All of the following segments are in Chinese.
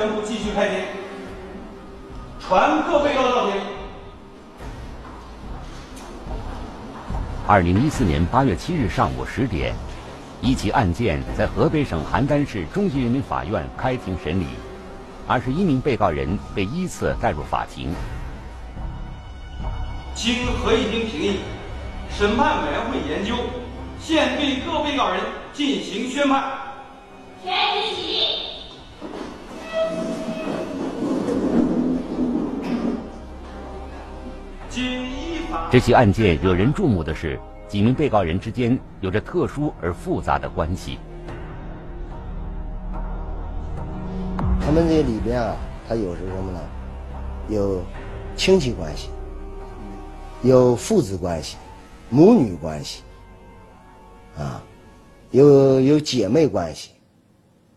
宣布继续开庭，传各被告到庭。二零一四年八月七日上午十点，一起案件在河北省邯郸市中级人民法院开庭审理，二十一名被告人被依次带入法庭。经合议庭评议，审判委员会研究，现对各被告人进行宣判。这起案件惹人注目的是，几名被告人之间有着特殊而复杂的关系。他们这里边啊，他有是什么呢？有亲戚关系，有父子关系，母女关系，啊，有有姐妹关系，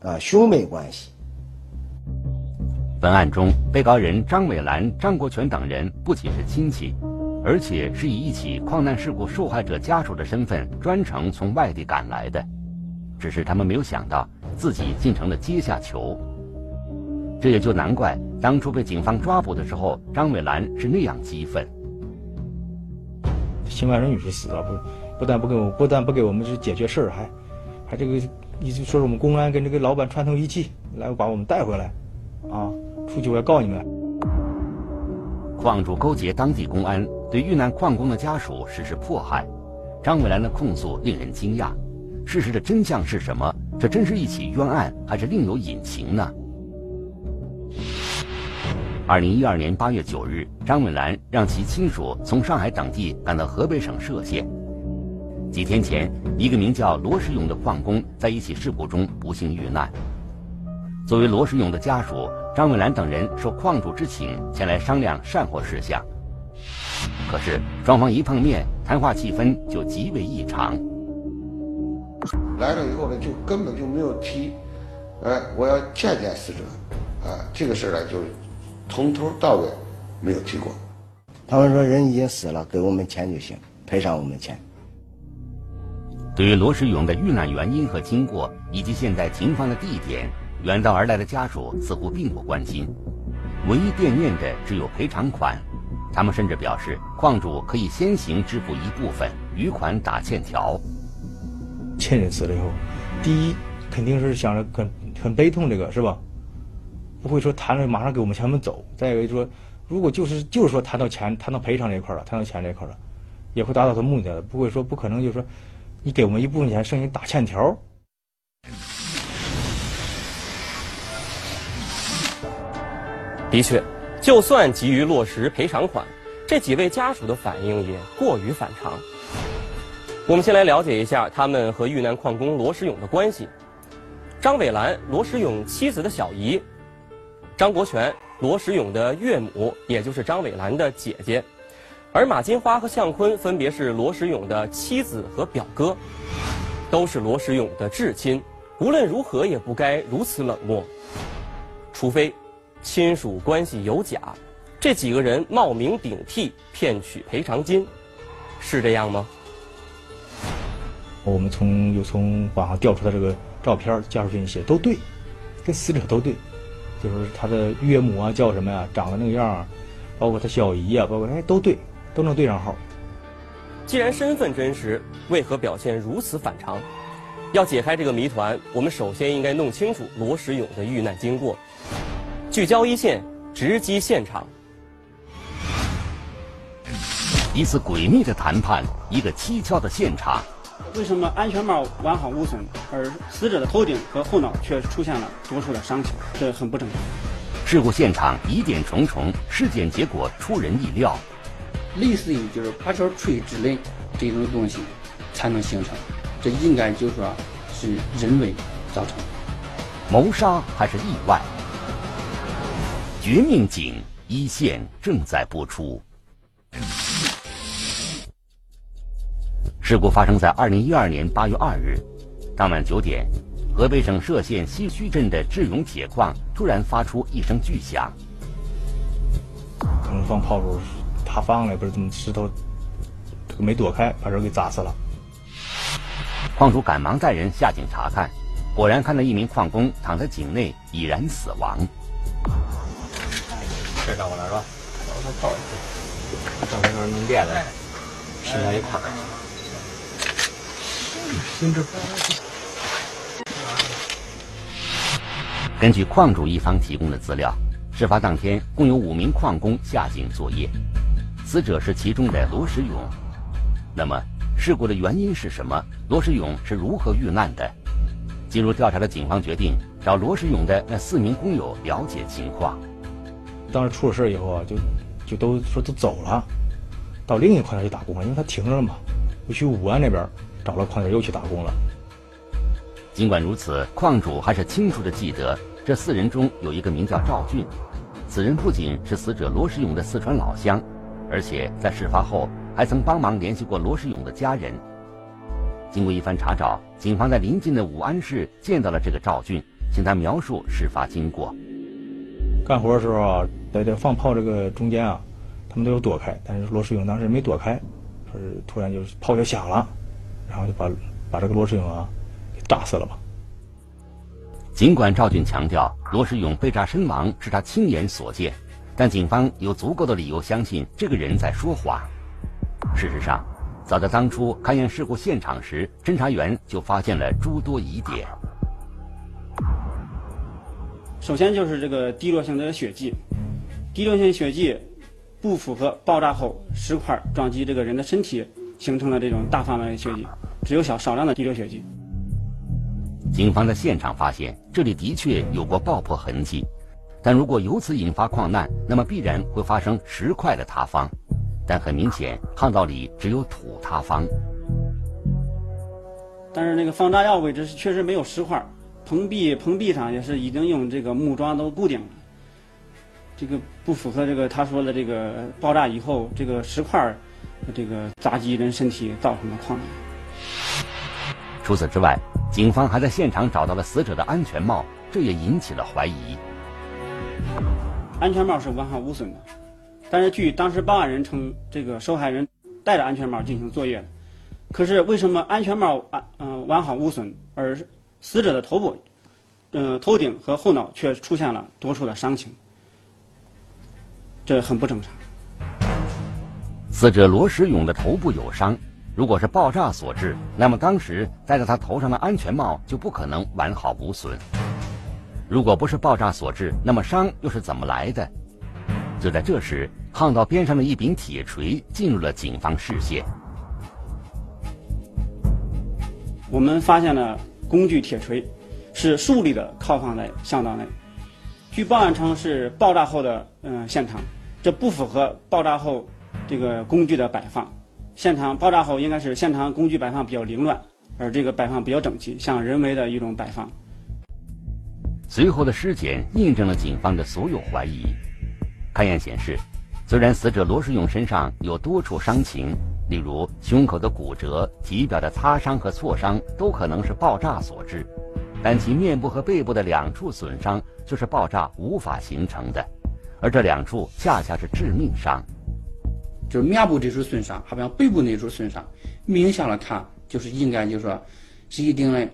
啊，兄妹关系。本案中，被告人张伟兰、张国权等人不仅是亲戚。而且是以一起矿难事故受害者家属的身份专程从外地赶来的，只是他们没有想到自己竟成了阶下囚。这也就难怪当初被警方抓捕的时候，张伟兰是那样激愤。新万人女是死了，不不但不给我不但不给我们去解决事儿，还还这个一直说是我们公安跟这个老板串通一气来把我们带回来，啊，出去我要告你们。矿主勾结当地公安。对遇难矿工的家属实施迫害，张伟兰的控诉令人惊讶。事实的真相是什么？这真是一起冤案，还是另有隐情呢？二零一二年八月九日，张伟兰让其亲属从上海等地赶到河北省涉县。几天前，一个名叫罗世勇的矿工在一起事故中不幸遇难。作为罗世勇的家属，张伟兰等人受矿主之请前来商量善后事项。可是双方一碰面，谈话气氛就极为异常。来了以后呢，就根本就没有提，哎，我要见见死者，啊，这个事儿呢，就从头到尾没有提过。他们说人已经死了，给我们钱就行，赔偿我们钱。对于罗世勇的遇难原因和经过，以及现在停放的地点，远道而来的家属似乎并不关心，唯一惦念的只有赔偿款。他们甚至表示，矿主可以先行支付一部分余款打欠条。亲人死了以后，第一肯定是想着很很悲痛，这个是吧？不会说谈了马上给我们钱我们走。再一个就说，如果就是就是说谈到钱谈到赔偿这一块了，谈到钱这一块了，也会达到他目的的。不会说不可能就是说，你给我们一部分钱，剩下打欠条。的确。就算急于落实赔偿款，这几位家属的反应也过于反常。我们先来了解一下他们和遇难矿工罗时勇的关系。张伟兰，罗时勇妻子的小姨；张国权，罗时勇的岳母，也就是张伟兰的姐姐。而马金花和向坤分别是罗时勇的妻子和表哥，都是罗时勇的至亲。无论如何，也不该如此冷漠，除非。亲属关系有假，这几个人冒名顶替骗取赔偿金，是这样吗？我们从又从网上调出的这个照片、家属信息，都对，跟死者都对，就是他的岳母啊叫什么呀，长得那个样包括他小姨啊，包括哎都对，都能对上号。既然身份真实，为何表现如此反常？要解开这个谜团，我们首先应该弄清楚罗时勇的遇难经过。聚焦一线，直击现场。一次诡秘的谈判，一个蹊跷的现场。为什么安全帽完好无损，而死者的头顶和后脑却出现了多处的伤情？这很不正常。事故现场疑点重重，尸检结果出人意料。类似于就是把球垂直的这种东西才能形成，这应该就说是人为造成。谋杀还是意外？绝命警一线正在播出。事故发生在二零一二年八月二日，当晚九点，河北省涉县西区镇的智勇铁矿突然发出一声巨响。可能放炮竹，塌方了，不是怎么石头，没躲开，把人给砸死了。矿主赶忙带人下井查看，果然看到一名矿工躺在井内已然死亡。吧？我他泡去，正那个弄电的，拼在一块儿。心智。根据矿主一方提供的资料，事发当天共有五名矿工下井作业，死者是其中的罗时勇。那么，事故的原因是什么？罗时勇是如何遇难的？进入调查的警方决定找罗时勇的那四名工友了解情况。当时出了事以后啊，就都说都走了，到另一矿点去打工了，因为他停着了嘛，又去武安那边找了矿点又去打工了。尽管如此，矿主还是清楚地记得这四人中有一个名叫赵俊，此人不仅是死者罗时勇的四川老乡，而且在事发后还曾帮忙联系过罗时勇的家人。经过一番查找，警方在临近的武安市见到了这个赵俊，请他描述事发经过。干活的时候啊，在这放炮这个中间啊，他们都有躲开，但是罗世勇当时没躲开，是突然就炮就响了，然后就把把这个罗世勇啊给炸死了吧。尽管赵俊强调罗世勇被炸身亡是他亲眼所见，但警方有足够的理由相信这个人在说谎。事实上。早在当初勘验事故现场时，侦查员就发现了诸多疑点。首先就是这个滴落性的血迹，滴落性血迹不符合爆炸后石块撞击这个人的身体形成了这种大范围的血迹，只有小少量的滴落血迹。警方在现场发现，这里的确有过爆破痕迹，但如果由此引发矿难，那么必然会发生石块的塌方。但很明显，巷道里只有土塌方。但是那个放炸药位置确实没有石块，棚壁棚壁上也是已经用这个木桩都固定了。这个不符合这个他说的这个爆炸以后这个石块这个砸击人身体造成的矿难。除此之外，警方还在现场找到了死者的安全帽，这也引起了怀疑。安全帽是完好无损的。但是据当时报案人称，这个受害人戴着安全帽进行作业。可是为什么安全帽完嗯完好无损，而死者的头部、嗯头顶和后脑却出现了多处的伤情？这很不正常。死者罗时勇的头部有伤，如果是爆炸所致，那么当时戴在他头上的安全帽就不可能完好无损。如果不是爆炸所致，那么伤又是怎么来的？就在这时。巷道边上的一柄铁锤进入了警方视线。我们发现了工具铁锤，是竖立的靠放在巷道内。据报案称是爆炸后的嗯现场，这不符合爆炸后这个工具的摆放。现场爆炸后应该是现场工具摆放比较凌乱，而这个摆放比较整齐，像人为的一种摆放。随后的尸检印证了警方的所有怀疑。勘验显示。虽然死者罗世勇身上有多处伤情，例如胸口的骨折、体表的擦伤和挫伤，都可能是爆炸所致，但其面部和背部的两处损伤就是爆炸无法形成的，而这两处恰恰是致命伤。就是面部这处损伤，好像背部那处损伤，明显的看就是应该就是说是一定的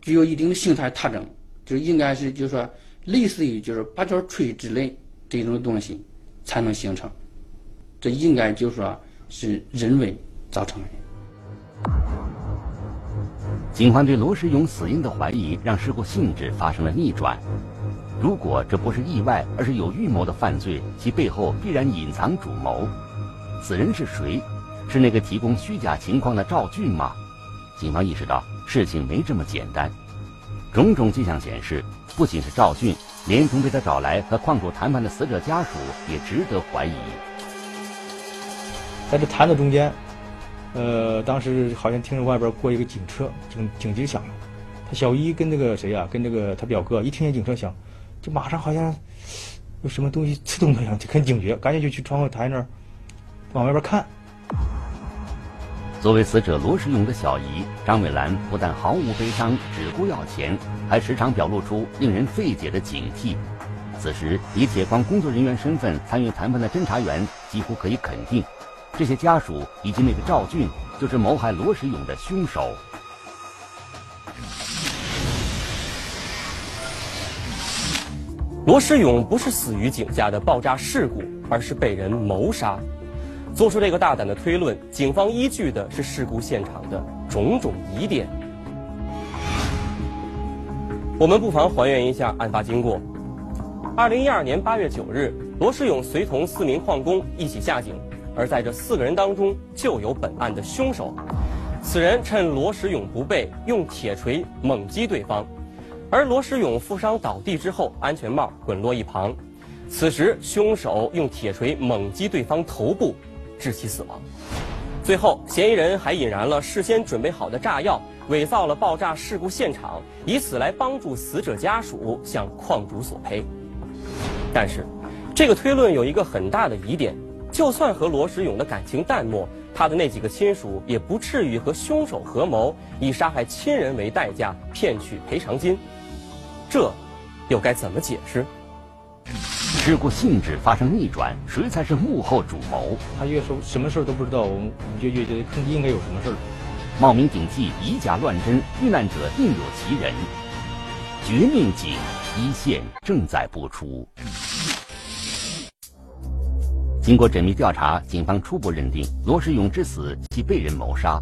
具有一定的形态特征，就应该是就是说类似于就是八角锤之类这种东西。才能形成，这应该就说是人为造成的。警方对罗世勇死因的怀疑，让事故性质发生了逆转。如果这不是意外，而是有预谋的犯罪，其背后必然隐藏主谋。此人是谁？是那个提供虚假情况的赵俊吗？警方意识到事情没这么简单。种种迹象显示，不仅是赵俊。连同被他找来和矿主谈判的死者家属也值得怀疑。在这坛子中间，呃，当时好像听着外边过一个警车，警警笛响了。他小姨跟那个谁呀，跟那个他表哥一听见警车响，就马上好像有什么东西刺痛他一样，就很警觉，赶紧就去窗户台那儿往外边看。作为死者罗世勇的小姨，张美兰不但毫无悲伤，只顾要钱，还时常表露出令人费解的警惕。此时，以铁矿工作人员身份参与谈判的侦查员几乎可以肯定，这些家属以及那个赵俊就是谋害罗世勇的凶手。罗时勇不是死于井下的爆炸事故，而是被人谋杀。做出这个大胆的推论，警方依据的是事故现场的种种疑点。我们不妨还原一下案发经过。二零一二年八月九日，罗世勇随同四名矿工一起下井，而在这四个人当中就有本案的凶手。此人趁罗时勇不备，用铁锤猛击对方，而罗时勇负伤倒地之后，安全帽滚落一旁。此时，凶手用铁锤猛击对方头部。致其死亡。最后，嫌疑人还引燃了事先准备好的炸药，伪造了爆炸事故现场，以此来帮助死者家属向矿主索赔。但是，这个推论有一个很大的疑点：就算和罗时勇的感情淡漠，他的那几个亲属也不至于和凶手合谋，以杀害亲人为代价骗取赔偿金。这，又该怎么解释？事故性质发生逆转，谁才是幕后主谋？他越说什么事都不知道，我们就越觉得肯定应该有什么事儿。冒名顶替，以假乱真，遇难者另有其人。绝命警一线正在播出。经过缜密调查，警方初步认定罗世勇之死系被人谋杀，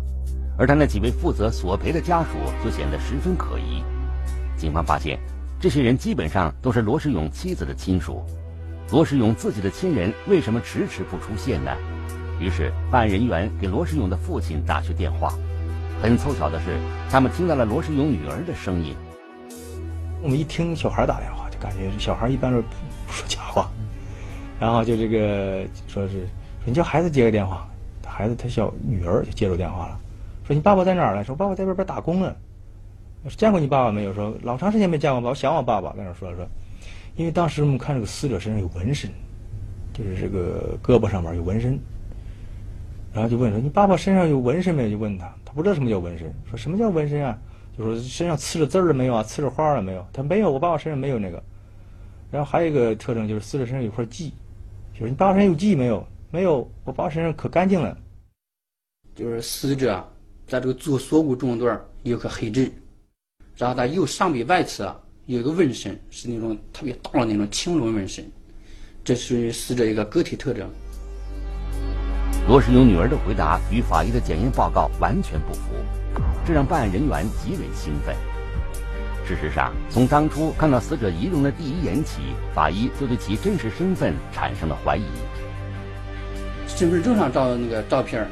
而他那几位负责索赔的家属就显得十分可疑。警方发现，这些人基本上都是罗世勇妻子的亲属。罗世勇自己的亲人为什么迟迟不出现呢？于是办案人员给罗世勇的父亲打去电话。很凑巧的是，他们听到了罗世勇女儿的声音。我们一听小孩打电话，就感觉小孩一般都不说假话。然后就这个说是说你叫孩子接个电话，孩子他小女儿就接住电话了，说你爸爸在哪儿呢？说爸爸在外边打工呢。见过你爸爸没有？说老长时间没见过爸，我想我爸爸。在那说说。因为当时我们看这个死者身上有纹身，就是这个胳膊上面有纹身，然后就问说：“你爸爸身上有纹身没有？”就问他，他不知道什么叫纹身，说什么叫纹身啊？就说身上刺着字了没有啊？刺着花了没有？他没有，我爸爸身上没有那个。然后还有一个特征就是死者身上有块记，就是你爸爸身上有记没有？没有，我爸爸身上可干净了。就是死者在这个左锁骨中段有颗黑痣，然后他右上臂外侧。有一个纹身，是那种特别大的那种青龙纹身，这是死者一个个体特征。罗世勇女儿的回答与法医的检验报告完全不符，这让办案人员极为兴奋。事实上，从当初看到死者遗容的第一眼起，法医就对其真实身份产生了怀疑。身份证上照的那个照片，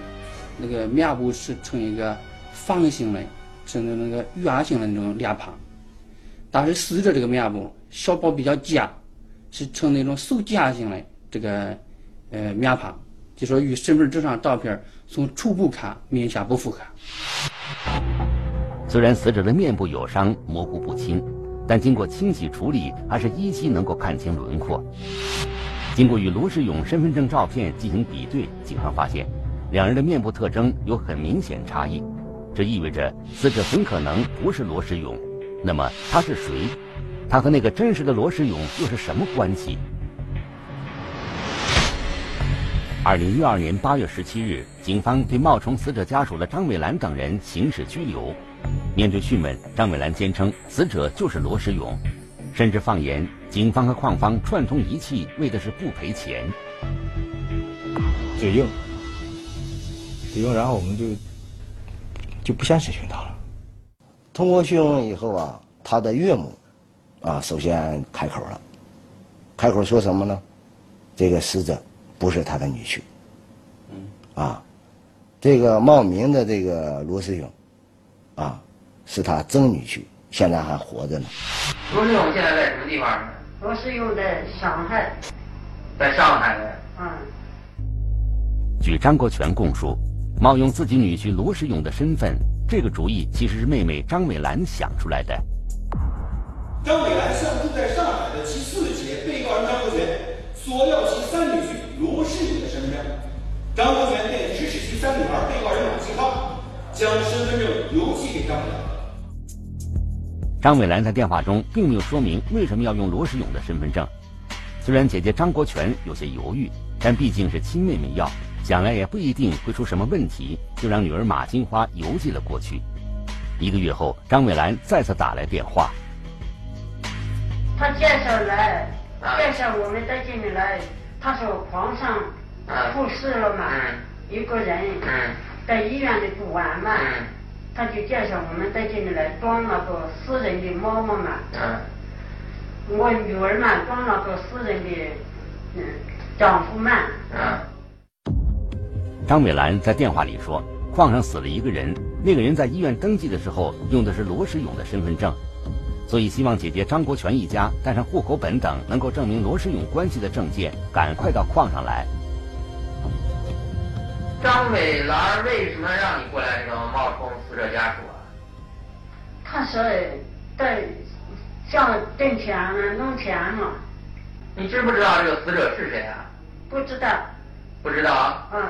那个面部是呈一个方形的，是那那个圆形的那种脸庞。但是死者这个面部小包比较尖，是呈那种手尖型的这个呃面庞，就说与身份证上照片从初步看明显不符合。虽然死者的面部有伤，模糊不清，但经过清洗处理，还是依稀能够看清轮廓。经过与罗世勇身份证照片进行比对，警方发现两人的面部特征有很明显差异，这意味着死者很可能不是罗世勇。那么他是谁？他和那个真实的罗世勇又是什么关系？二零一二年八月十七日，警方对冒充死者家属的张伟兰等人刑事拘留。面对讯问，张美兰坚称死者就是罗世勇，甚至放言警方和矿方串通一气，为的是不赔钱。嘴硬，嘴硬，然后我们就就不想审讯他了。通过讯问以后啊，他的岳母，啊，首先开口了，开口说什么呢？这个死者不是他的女婿，啊，这个冒名的这个罗世勇，啊，是他曾女婿，现在还活着呢。罗世勇现在在什么地方？罗世勇在上海。在上海呢。嗯。据张国权供述，冒用自己女婿罗世勇的身份。这个主意其实是妹妹张美兰想出来的。张美兰向住在上海的其四姐被告人张国权索要将身份证邮寄给张伟兰。张伟兰在电话中并没有说明为什么要用罗世勇的身份证，虽然姐姐张国权有些犹豫，但毕竟是亲妹妹要。想来也不一定会出什么问题，就让女儿马金花邮寄了过去。一个月后，张伟兰再次打来电话。他介绍来介绍我们到这里来，他说皇上过世了嘛，一个人在医院里不完嘛，他就介绍我们到这里来装那个私人的猫猫嘛，我女儿嘛装那个私人的嗯丈夫嘛。张美兰在电话里说，矿上死了一个人，那个人在医院登记的时候用的是罗世勇的身份证。所以希望姐姐张国权一家带上户口本等能够证明罗世勇关系的证件，赶快到矿上来。张伟兰为什么让你过来这个冒充死者家属啊？他说在想挣钱嘛，弄钱嘛。你知不知道这个死者是谁啊？不知道。不知道。嗯。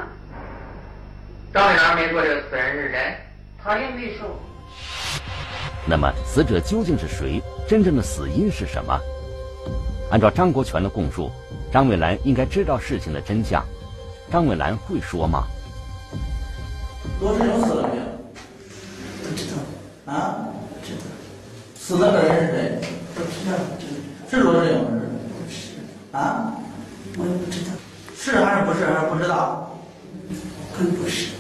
张伟兰没说这个死人是谁？他也没说。那么，死者究竟是谁？真正的死因是什么？按照张国权的供述，张伟兰应该知道事情的真相。张伟兰会说吗？罗志勇死了没有？不知道。啊？不知道。死那个人是谁？不知道。是罗世勇是？不是。啊？我也不知道。是还是不是？还是不知道？更不是。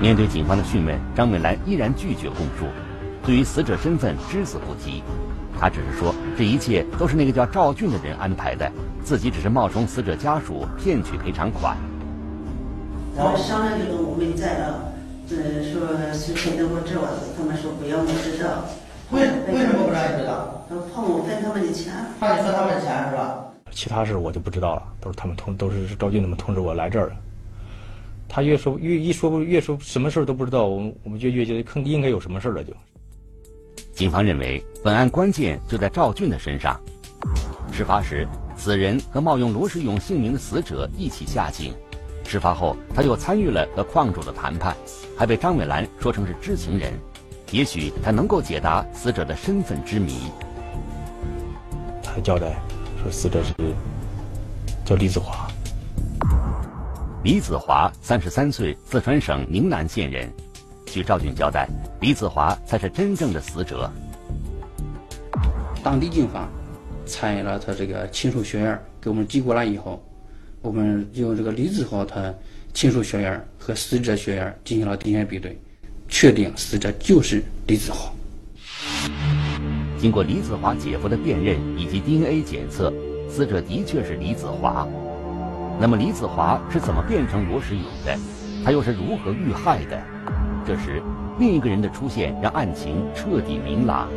面对警方的讯问，张美兰依然拒绝供述，对于死者身份只字不提。她只是说这一切都是那个叫赵俊的人安排的，自己只是冒充死者家属骗取赔偿款。我们商量就跟我们在了，呃，说谁谁都不知道，他们说不要我知道。为为什么不让你知道？怕我分他们的钱。怕你分他们的钱是吧？其他事我就不知道了，都是他们通，都是赵俊他们通知我来这儿的。他越说越一说越说什么事都不知道，我们我们就越觉得坑应该有什么事了就。警方认为本案关键就在赵俊的身上。事发时，此人和冒用罗世勇姓名的死者一起下井。事发后，他又参与了和矿主的谈判，还被张美兰说成是知情人。也许他能够解答死者的身份之谜。他交代说，死者是叫李子华。李子华三十三岁，四川省宁南县人。据赵俊交代，李子华才是真正的死者。当地警方参与了他这个亲属血样给我们寄过来以后，我们用这个李子豪他亲属血样和死者血样进行了 DNA 比对，确定死者就是李子豪。经过李子华姐夫的辨认以及 DNA 检测，死者的确是李子华。那么李子华是怎么变成罗时勇的？他又是如何遇害的？这时，另一个人的出现让案情彻底明朗。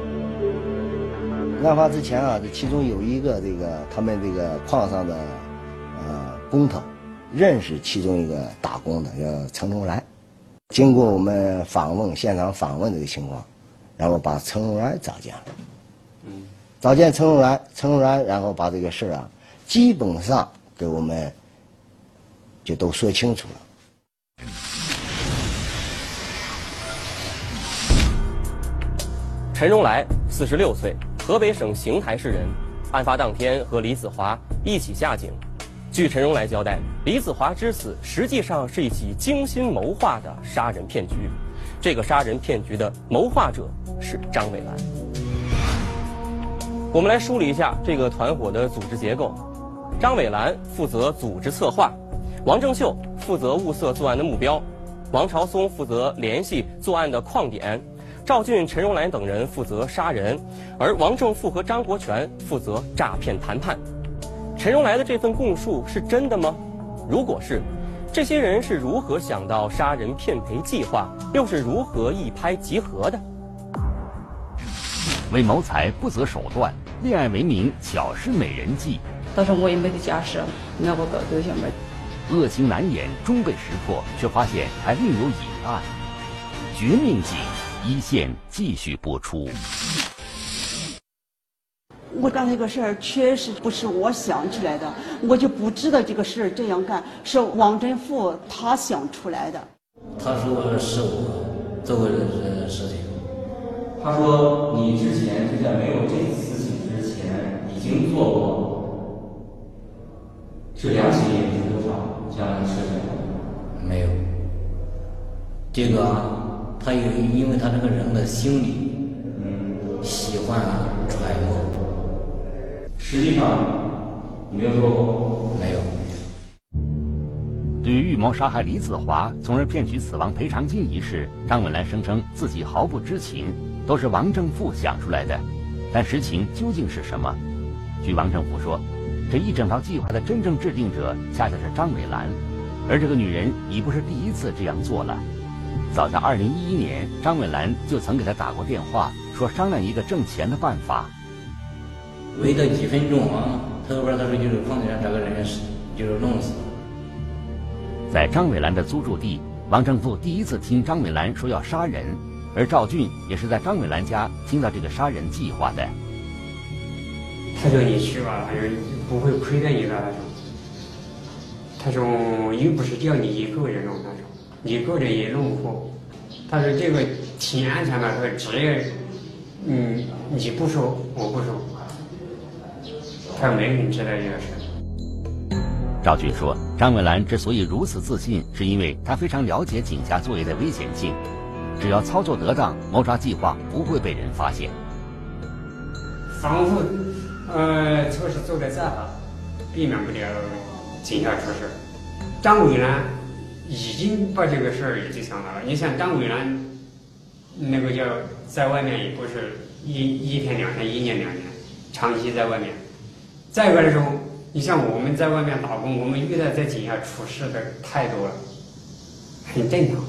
案发之前啊，这其中有一个这个他们这个矿上的呃工头，认识其中一个打工的叫陈荣来。经过我们访问现场访问这个情况，然后把陈荣来找见了。嗯。找见陈荣来，陈荣来然后把这个事儿啊，基本上给我们。就都说清楚了。陈荣来，四十六岁，河北省邢台市人。案发当天和李子华一起下井。据陈荣来交代，李子华之死实际上是一起精心谋划的杀人骗局。这个杀人骗局的谋划者是张伟兰。我们来梳理一下这个团伙的组织结构：张伟兰负责组织策划。王正秀负责物色作案的目标，王朝松负责联系作案的矿点，赵俊、陈荣兰等人负责杀人，而王正富和张国权负责诈骗谈判。陈荣来的这份供述是真的吗？如果是，这些人是如何想到杀人骗赔计划，又是如何一拍即合的？为谋财不择手段，恋爱为名巧施美人计。但是我也没得假设，那我搞对象呗。恶行难掩，终被识破，却发现还另有隐案。绝命警一线继续播出。我干这个事儿确实不是我想起来的，我就不知道这个事儿这样干是王振富他想出来的。他说是我做过这个事情。他说你之前就在没有这次事情之前已经做过。是两起也是多少？这样的事情没有。这个他有，因为他这个人的心理，嗯，喜欢揣摩，实际上没有做过，没有。对于预谋杀害李子华，从而骗取死亡赔偿金一事，张伟兰声称自己毫不知情，都是王正富想出来的。但实情究竟是什么？据王正富说，这一整套计划的真正制定者恰恰是张伟兰，而这个女人已不是第一次这样做了。早在2011年，张伟兰就曾给他打过电话，说商量一个挣钱的办法。为了几分钟啊，他说他说就是房地产这个人是就是弄死。在张伟兰的租住地，王正富第一次听张伟兰说要杀人，而赵俊也是在张伟兰家听到这个杀人计划的。他说你去吧，他说不会亏待你的。他说，他说又不是叫你一个人弄，他说你一个人也弄不活。他说这个挺安全的，他说只要嗯你不说我不说，他说没人知道这个事。赵俊说：“张伟兰之所以如此自信，是因为他非常了解井下作业的危险性。只要操作得当，谋杀计划不会被人发现。防护呃措施做得再好，避免不了井下出事。张伟兰已经把这个事儿已经想到了。你像张伟兰那个叫在外面也不是一一天两天，一年两年，长期在外面。再一个时候。”你像我们在外面打工，我们遇到在井下出事的太多了，很正常。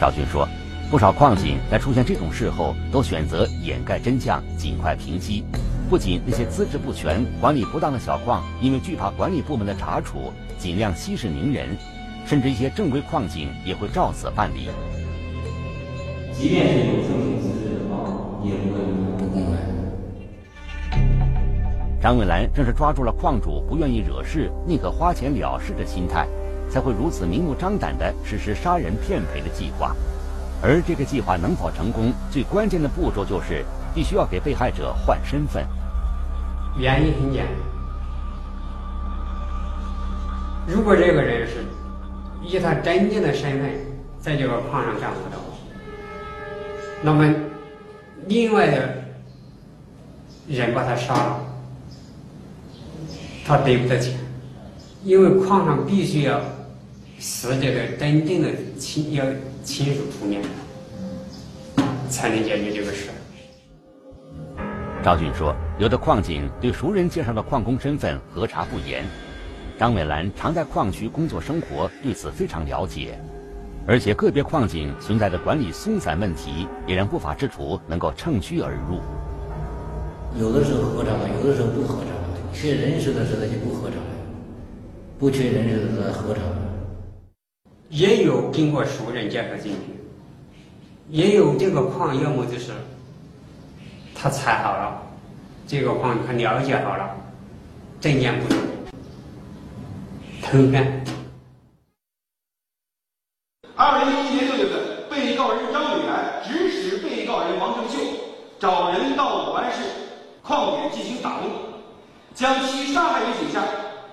赵军说，不少矿井在出现这种事后，都选择掩盖真相，尽快平息。不仅那些资质不全、管理不当的小矿，因为惧怕管理部门的查处，尽量息事宁人；甚至一些正规矿井也会照此办理。即便是有张伟兰正是抓住了矿主不愿意惹事、宁可花钱了事的心态，才会如此明目张胆地实施杀人骗赔的计划。而这个计划能否成功，最关键的步骤就是必须要给被害者换身份。原因很简单，如果这个人是以他真正的身份在这个矿上干活的话，那么另外的人把他杀了。他得不到钱，因为矿上必须要使这个真正的亲要亲属出面，才能解决这个事。赵俊说，有的矿井对熟人介绍的矿工身份核查不严。张伟兰常在矿区工作生活，对此非常了解。而且个别矿井存在的管理松散问题，也让不法之徒能够趁虚而入。有的时候核查，有的时候不核查。缺人手的时候就不核查了，不缺人手的时候核查。也有经过熟人介绍进去，也有这个矿，要么就是他采好了，这个矿他了解好了，证件不足，偷干。二零一一年六月份，被告人张伟兰指使被告人王正秀找人到武安市矿点进行打工。将其杀害于井下，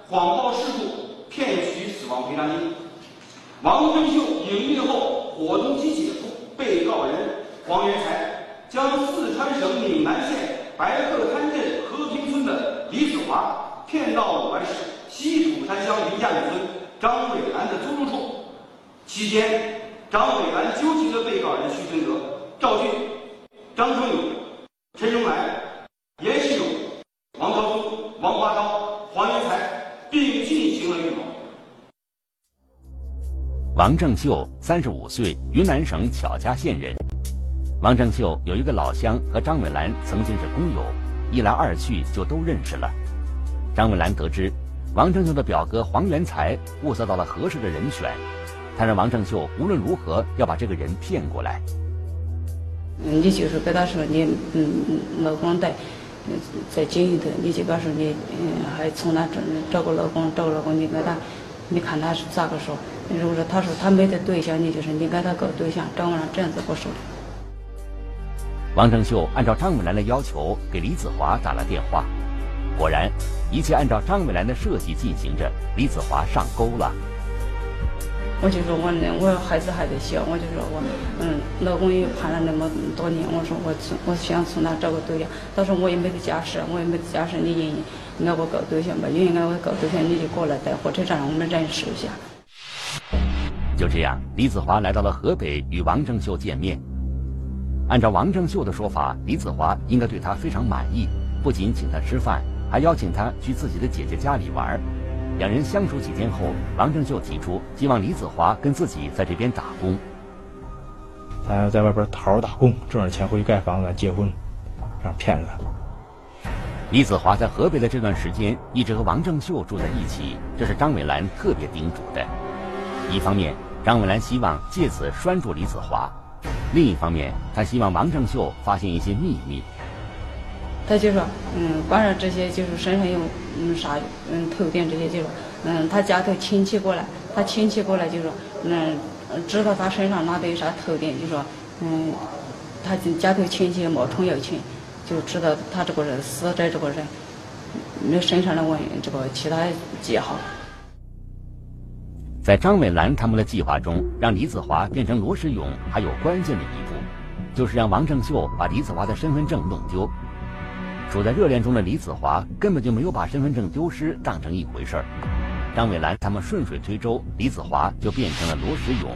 谎报事故，骗取死亡赔偿金。王春秀隐匿后，伙同其姐夫被告人黄元才，将四川省岭南县白鹤滩镇和平村的李子华骗到武安市西土山乡林家女村张伟兰的租住处。期间，张伟兰纠集了被告人徐存德、赵俊、张春勇、陈荣来、严世勇、王高松。王华超、黄元才，并进行了预谋。王正秀，三十五岁，云南省巧家县人。王正秀有一个老乡和张伟兰曾经是工友，一来二去就都认识了。张伟兰得知王正秀的表哥黄元才物色到了合适的人选，他让王正秀无论如何要把这个人骗过来。你就是跟他说你嗯老公带。再近一点，你就告诉你，嗯，还从那找找个老公，找个老公，你跟他，你看他是咋个说？如果说他说他没得对象，你就是你跟他搞对象，张伟兰这样子跟我说的。王正秀按照张伟兰的要求给李子华打了电话，果然，一切按照张伟兰的设计进行着，李子华上钩了。我就说我我孩子还在小，我就说我嗯，老公也判了那么多年，我说我从我想从哪找个对象？他说我也没得家室，我也没得家室，你应该我搞对象吧？应该我搞对象，你就过来在火车站我们认识一下。就这样，李子华来到了河北与王正秀见面。按照王正秀的说法，李子华应该对他非常满意，不仅请他吃饭，还邀请他去自己的姐姐家里玩。两人相处几天后，王正秀提出希望李子华跟自己在这边打工。他要在外边好好打工，挣点钱回去盖房子结婚，这样骗他。李子华在河北的这段时间一直和王正秀住在一起，这是张伟兰特别叮嘱的。一方面，张伟兰希望借此拴住李子华；另一方面，他希望王正秀发现一些秘密。他就说，嗯，关上这些，就是身上有嗯啥，嗯透电这些，就说，嗯，他家头亲戚过来，他亲戚过来就说，嗯，知道他身上拿的有啥透电，就说，嗯，他家头亲戚冒充要钱，就知道他这个人死者这个人，那身上的问这个其他记号。在张伟兰他们的计划中，让李子华变成罗世勇，还有关键的一步，就是让王正秀把李子华的身份证弄丢。处在热恋中的李子华根本就没有把身份证丢失当成一回事儿。张伟兰他们顺水推舟，李子华就变成了罗时勇。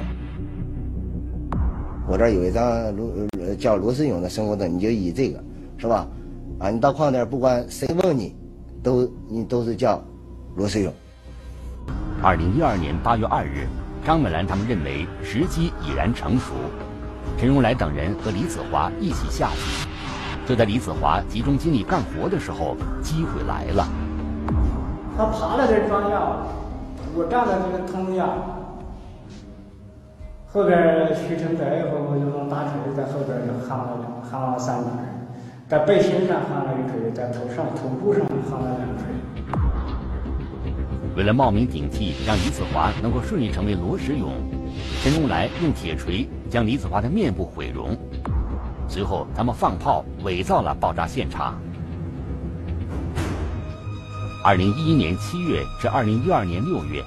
我这儿有一张罗叫罗时勇的生活证，你就以这个，是吧？啊，你到矿点不管谁问你，都你都是叫罗时勇。二零一二年八月二日，张美兰他们认为时机已然成熟，陈荣来等人和李子华一起下去。就在李子华集中精力干活的时候，机会来了。他爬了这庄稼，我站在这个棚下，后边徐成在以后，我就用大锤在后边就焊了焊了三板，在背心上焊了一锤，在头上头部上焊了两锤。为了冒名顶替，让李子华能够顺利成为罗时勇，陈荣来用铁锤将李子华的面部毁容。随后，他们放炮伪造了爆炸现场。二零一一年七月至二零一二年六月，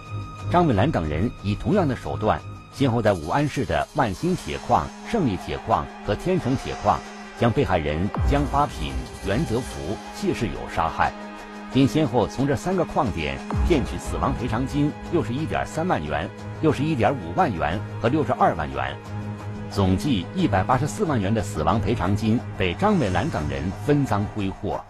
张伟兰等人以同样的手段，先后在武安市的万兴铁矿、胜利铁矿和天成铁矿，将被害人江八品、袁泽福、谢世友杀害，并先后从这三个矿点骗取死亡赔偿金六十一点三万元、六十一点五万元和六十二万元。总计一百八十四万元的死亡赔偿金被张美兰等人分赃挥霍。